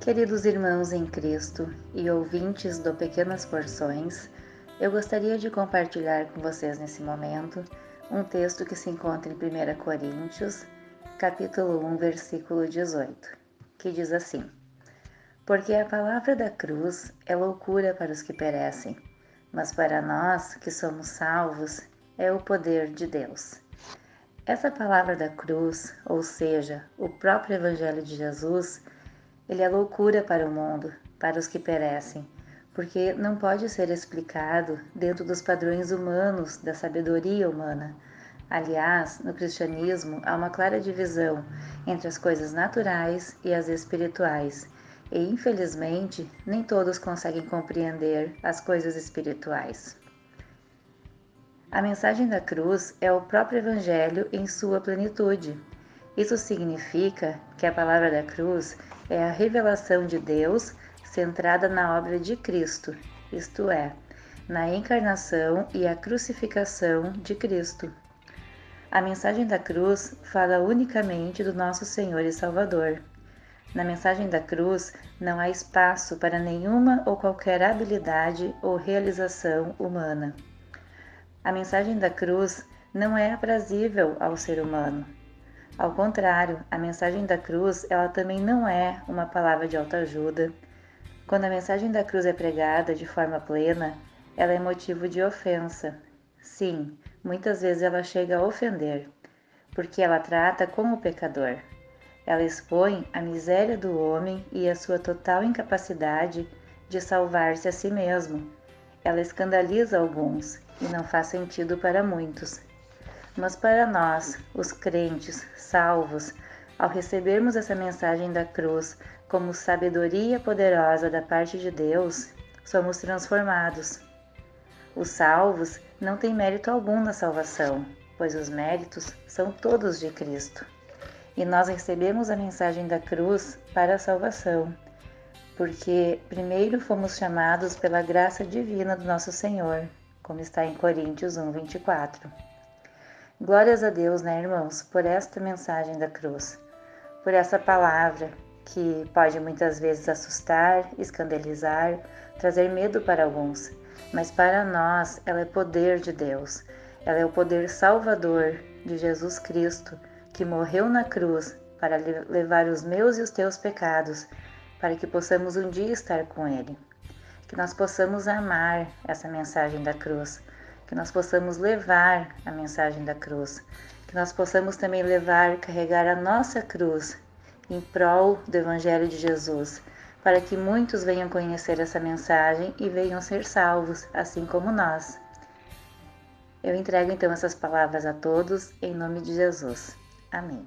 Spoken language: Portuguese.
Queridos irmãos em Cristo e ouvintes do Pequenas Porções, eu gostaria de compartilhar com vocês nesse momento um texto que se encontra em 1 Coríntios, capítulo 1, versículo 18, que diz assim: Porque a palavra da cruz é loucura para os que perecem, mas para nós que somos salvos é o poder de Deus. Essa palavra da cruz, ou seja, o próprio Evangelho de Jesus, ele é loucura para o mundo, para os que perecem, porque não pode ser explicado dentro dos padrões humanos da sabedoria humana. Aliás, no cristianismo há uma clara divisão entre as coisas naturais e as espirituais, e infelizmente nem todos conseguem compreender as coisas espirituais. A mensagem da cruz é o próprio Evangelho em sua plenitude. Isso significa que a palavra da cruz é a revelação de Deus centrada na obra de Cristo, isto é, na encarnação e a crucificação de Cristo. A mensagem da cruz fala unicamente do nosso Senhor e Salvador. Na mensagem da cruz não há espaço para nenhuma ou qualquer habilidade ou realização humana. A mensagem da cruz não é aprazível ao ser humano. Ao contrário, a mensagem da cruz, ela também não é uma palavra de autoajuda. Quando a mensagem da cruz é pregada de forma plena, ela é motivo de ofensa. Sim, muitas vezes ela chega a ofender, porque ela trata com o pecador. Ela expõe a miséria do homem e a sua total incapacidade de salvar-se a si mesmo. Ela escandaliza alguns e não faz sentido para muitos. Mas para nós, os crentes salvos, ao recebermos essa mensagem da cruz como sabedoria poderosa da parte de Deus, somos transformados. Os salvos não têm mérito algum na salvação, pois os méritos são todos de Cristo. E nós recebemos a mensagem da cruz para a salvação, porque primeiro fomos chamados pela graça divina do nosso Senhor, como está em Coríntios 1, 24. Glórias a Deus, né, irmãos, por esta mensagem da cruz, por essa palavra que pode muitas vezes assustar, escandalizar, trazer medo para alguns, mas para nós ela é poder de Deus. Ela é o poder salvador de Jesus Cristo, que morreu na cruz para levar os meus e os teus pecados, para que possamos um dia estar com Ele. Que nós possamos amar essa mensagem da cruz, que nós possamos levar a mensagem da cruz, que nós possamos também levar, carregar a nossa cruz em prol do Evangelho de Jesus, para que muitos venham conhecer essa mensagem e venham ser salvos, assim como nós. Eu entrego então essas palavras a todos, em nome de Jesus. Amém.